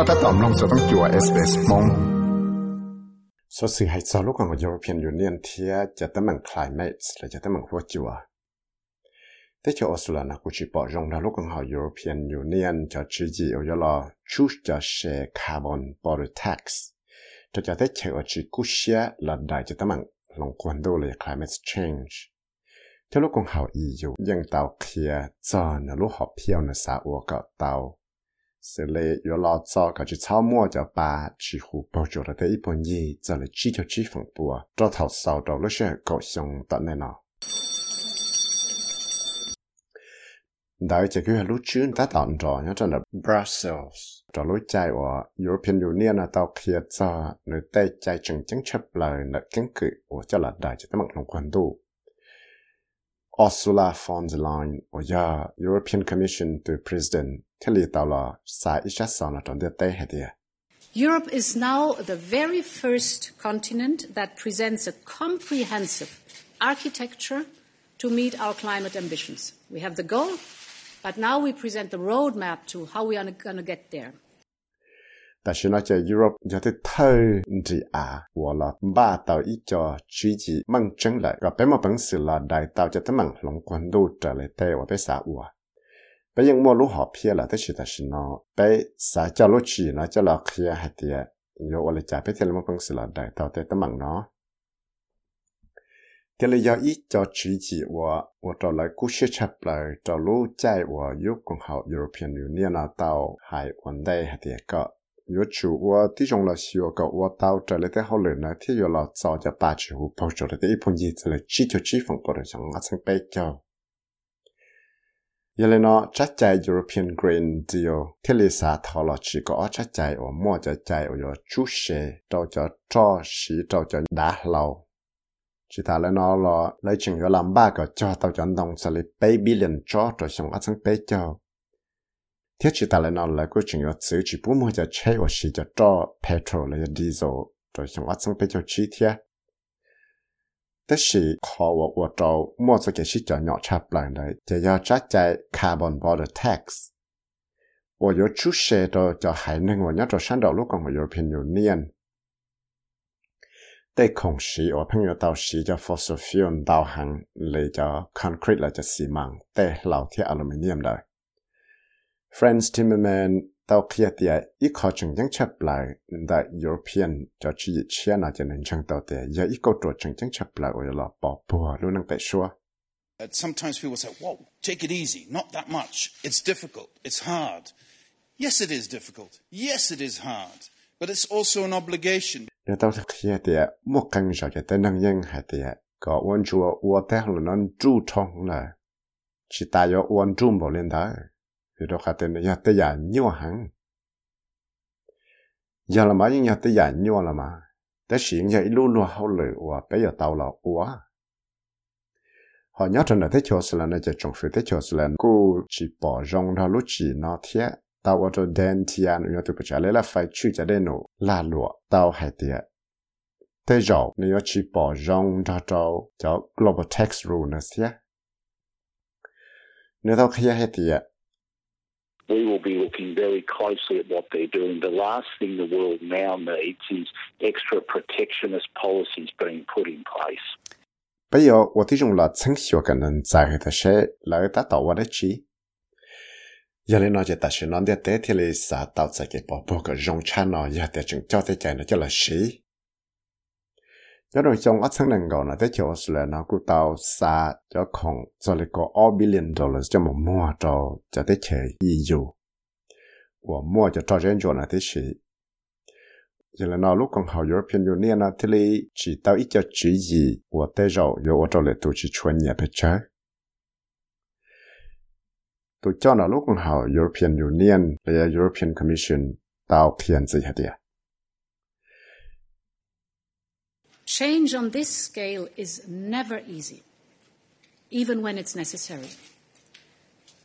Katataamlong sa tang chua SBS mong. So si hai sa lu kong European Union thia cha ta man climate la cha ta man hua chua. Te cha Australia na ku chi po jong la lu kong ha European Union cha chi ji o ya la chu cha she carbon border tax. Cha cha te che o chi ku xia la dai cha ta man long kwan do le climate change. เทลูกของเฮาอีอยู่ยังเตาเคลียจอนลูกหอบเพียวนะสาอัวกับเตา เสเลยอยู่รอจอก็จะเช่ามั่วจะปาชีหูปอจุดได้อีปนยี่จะเลยชี้จะชี้ฝั่งปัวจอเท่าเสาดอกลูกเชื่อก็ชงตอนแน่นอนđại chỉ cứ lúc trước ta tận rồi nhớ trong là Brussels rồi lúc chạy ở European Union là tàu kia cho nơi tây chạy chừng chừng chấp lời là kiến cử của cho là đại chỉ tấm lòng quan đủ Ursula von der Leyen or ya European Commission to President tell tao là sai ít sao là trong địa tây hay địa Europe is now the very first continent that presents a comprehensive architecture to meet our climate ambitions. We have the goal, but now we present the roadmap to how we are going to get there. 但是那在 Europe 有的偷的啊，我了把到一家自己梦真来，个别么本事了，来到这他们龙关路这里带我被杀我。 bây giờ mua lúc họ phía là tới chỉ ta xin nó bây xã cho lúc chỉ nó cho là kia hạt tiền yo ở lại trả bây giờ là một con sự là đại tàu tới tấm bằng nó thế là do ít cho chỉ chỉ và và cho lại cú sẽ chấp lại cho lúc chạy và yo cùng họ European Union là tàu hải quân đây hạt tiền có yo chủ và tí trong là siêu có và tàu trở lại tới hậu lửa này thì yo là cho cho ba chủ bao giờ tới ít phong gì trở lại chỉ cho chỉ phong có được chẳng ngã sang bây giờ ยเลนอชัดใจ European Green Deal. ที่ลิสาทอลอชีก็ชัดใจโอมั่วจะใจโอยชูเชเราจะจ้อสีเราจะด่าเรา chỉ ta lên nó là lấy chừng cho làm ba cái cho tàu chọn đồng sẽ lấy bảy billion cho rồi xong ăn sang bảy cho. Thiết chỉ ta lên nó là cái chừng cho sử chỉ bốn mươi giờ chạy và chỉ cho petrol là diesel rồi xong ăn sang bảy cho chi thiết แต่สิขอว่าว่าเรามั่วจะเกี่ยชิจอนยอชับหลังเลยจะยอจัดใจคาร์บอนบอร์เดอร์แท็กซ์ว่าอยู่ชุเชตจะหายหนึ่งว่าเนี่ยจะชั้นดอกลูกของยุโรปยูเนียนแต่ของสีว่าเพิ่งจะตัวสีจะฟอสซิลฟิวน์ดาวหังเลยจะคอนกรีตเลยจะสีมังแต่เราที่อลูมิเนียมเลย Franz Timmerman tao kia tia i kho chung jang chap la da european cho chi chia na chen nang chang tao te ya i ko tro chung jang chap la o la pa po lu nang te shua sometimes people say whoa take it easy not that much. It's difficult. It's hard. Yes it is difficult. Yes it is hard. But it's also an obligation. ya tao kia tia mo kang ja ke te nang yang ha tia ko won chu wo te lu nan chu thong la chi ta yo won chu bo len da it is hard. But it's also an obligation. nếu tao thực hiện thì một căn sở cho tới năng thế ta nhà tới luôn luôn hậu lự và bây giờ tao là quá họ nhớ rằng là thế cho là nó chỉ trong phía thế cho là cô chỉ bỏ rong ra lúc chỉ nó thiết tao ở chỗ đen anh nhớ tụi bây giờ là phải chịu cho đến nổ là lụa tao hay tiệt thế rồi nếu chỉ bỏ rong ra cho cho global tax rule nữa xia nếu tao khi hay tiệt we will be looking very closely at what they're doing. The last thing the world now needs is extra protectionist policies being put in place. bây giờ, tôi thấy rằng là chính xác cái nền giải hệ ta sẽ là ta tạo ra chi. giờ lên nói ta sẽ nói để thế là sa tạo ra cái bộ bộ cái dòng cha nó, giờ để chúng là sĩ nhớ rồi trong ắt sáng lần gọi là thế chỗ là nó cũng tạo xã cho không cho lại có 2 billion dollars cho một mua cho cho thế chạy EU và mua cho cho dân cho là thế sĩ. Giờ là nó lúc còn học European Union là thế là chỉ tạo ít cho chỉ gì và thế rồi rồi cho lại tổ chức chuyên nghiệp chơi tôi cho nó lúc học European Union hay European Commission tạo phiền gì hết địa. Change on this scale is never easy, even when it's necessary.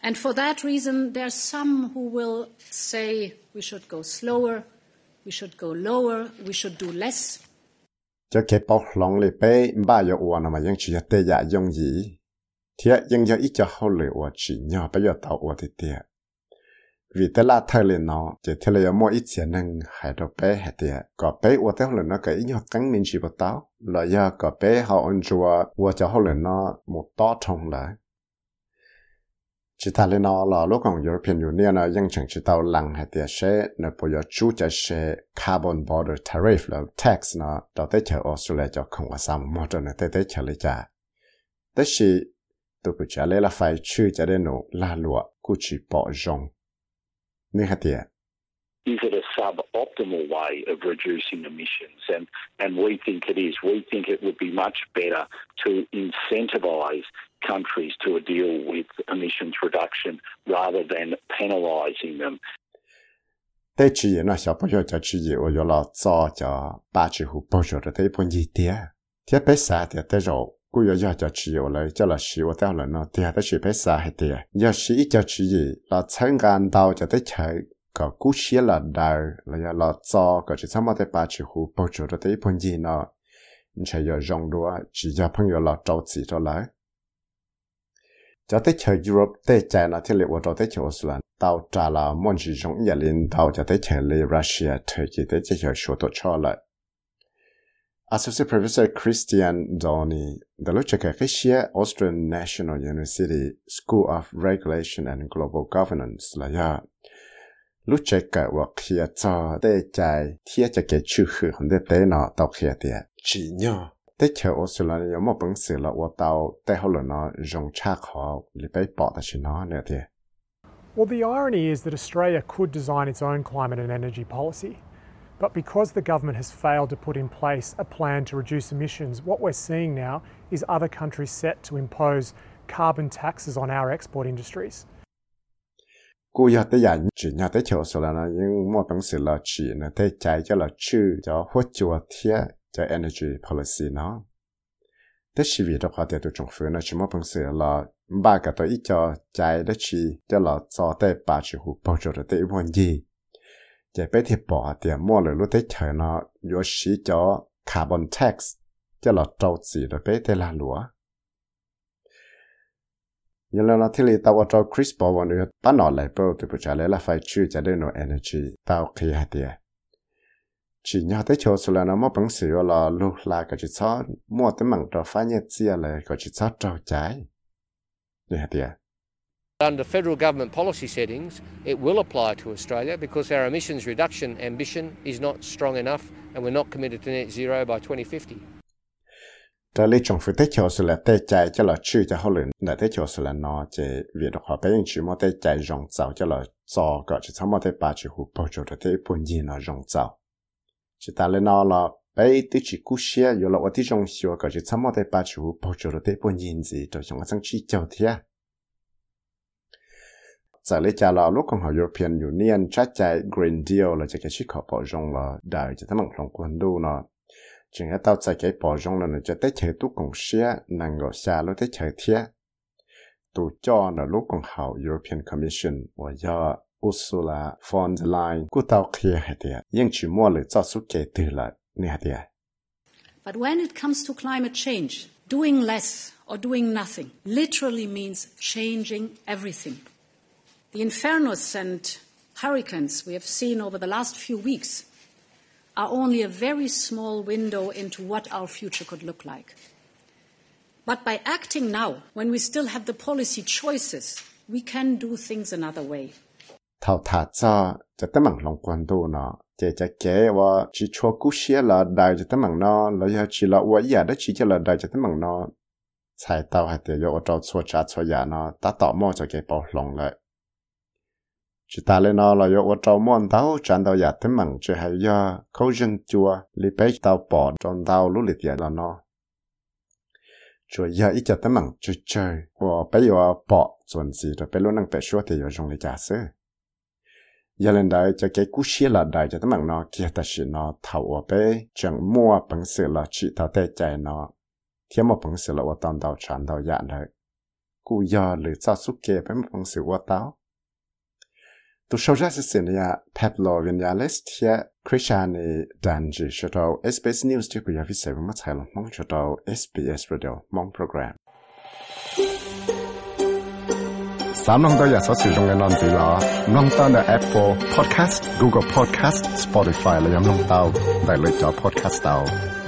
And for that reason, there are some who will say we should go slower, we should go lower, we should do less. vì thế là thời liền nó, chỉ thế là mỗi ít tiền năng hải đồ bé hải tiệt có bé và thế là nó cái nhỏ cắn mình chỉ bắt tao là do có bé họ ăn chùa và cho họ là nó một to trong lại chỉ ta lên nó là lúc còn European Union nó ยัง chẳng chỉ tao lằng hải tiệt sẽ nó bây giờ chú cho sẽ carbon border tariff là tax nó đầu tới chờ Australia cho không có sao mà cho nó tới tới chờ lấy trả. Tới khi tôi cứ trả lời là phải chú cho đến nó là lụa cũng chỉ bỏ rong Is it a suboptimal way of reducing emissions? And, and we think it is. We think it would be much better to incentivise countries to deal with emissions reduction rather than penalising them. 但企业那小朋友在企业，我有了早叫把之后保守着对不一点，特别傻的得肉。 กูอยากจะชิวเลยจะละชิวแต่ละเนาะเดี๋ยวได้ชิไปสาให้เดี๋ยวอยากชิจะชิเราใช้งานดาวจะได้ใช้ก็กู้เชียละดาวแล้วยาละจอก็จะสามารถได้ปาชิหูปจุดได้พนยีเนาะใช่ยอรงดัวจีจะพังยอละจอจีตัวเลยจะได้เชียยุโรปได้ใจนะที่เรียกว่าจะได้เชียออสลันดาวจ่าละมันจีจงอย่าลินดาวจะได้เชียเลยรัสเซียเธอจะได้เชียชัวตัวชอเลย Associate Professor Christian Doni, the Lucheka Fischia Austrian National University School of Regulation and Global Governance, là ya. Lucheka wa kia tsa de chai tia cha ke chu hu hon de te na tao kia tia. Chi nyo. Te kia o su la yo mo beng si la wa tao te ho lo na jong cha kho li bei. Well, the irony is that Australia could design its own climate and energy policy. But because the government has failed to put in place a plan to reduce emissions, what we're seeing now is other countries set to impose carbon taxes on our export industries. energy policy chỉ bé thì bỏ tiền mua rồi lúc tới chờ nó có sĩ cho carbon tax cho là trâu gì rồi bé tới là lúa nhưng là nó thì là tao cho Chris Paul nữa bắt nó lại bao từ bữa trả lại là phải chịu cho đến nó energy tao khi hạt tiền chỉ nhớ tới chỗ số là nó mất bằng sự là lúc là cái chỉ cho mua tới mảng trò phá nhẹ chia là cái chỉ cho trâu trái như hạt tiền Under federal government policy settings, it will apply to Australia because our emissions reduction ambition is not strong enough and we're not committed to net zero by 2050. Trong phía chỗ sự là chạy cho là chữ cho họ luyện là tế chỗ sự là nó chỉ việc hòa họ bây chỉ mà tế chạy rộng dạo cho là cho gọi chỉ sao mà tế ba chữ hụt bao giờ tế bốn gì nó rộng dạo chỉ ta lên nó là bây tư chỉ cú xe rồi là ở tí trong xưa cái chỉ chăm mò tới ba chú bao giờ tới bốn nhìn gì rồi chúng ta sang chi chào thế giờ lúc còn họ European Union ชัดใจ Green Deal là cái họ cái nó công xia năng xa tu cho là lúc còn họ European Commission và Ursula von der Leyen But when it comes to climate change, doing less or doing nothing literally means changing everything. The infernos and hurricanes we have seen over the last few weeks are only a very small window into what our future could look like. But by acting now, when we still have the policy choices, we can do things another way. 头塔早就得问龙关渡呢，这这给我去错古些了，来就得问呢，了要去了我也得去去了，来就得问呢，才到还得要我找错查错呀呢，打倒么就给包龙了。Chỉ ta lên nó là yêu trâu mòn tao chán tao giả tấm mặn, chỉ hay do câu dân chùa li bé tao bỏ trong tao lúc liệt giả là nó. Chùa giờ ít cho tấm mặn chơi chơi của bây yêu bỏ chuẩn gì rồi bây luôn năng bé số thì yêu dùng để giả sư giờ lên đây, cho cái cú xia là đây cho tấm mặn nó, kia ta chỉ nó thầu ở bên chẳng mua bằng sự là chỉ tao tệ chạy nó. Thiếu một bằng sự là ở tao tàu tràn tàu dạng đấy cú giờ lựa cho suốt kia bên một bằng sự ở tao tu sau ra sự này Pablo Vinales thia Christiane Danji cho tàu SBS News cho quý vị xem mất hay là mong cho tàu SBS Radio mong program สามน้องตัวอยากสอสื่อตรงกันนอนสีหลอน้องตัวใน Apple Podcast Google Podcast Spotify และยังน้องเต้าได้เลยจอ podcast เต้า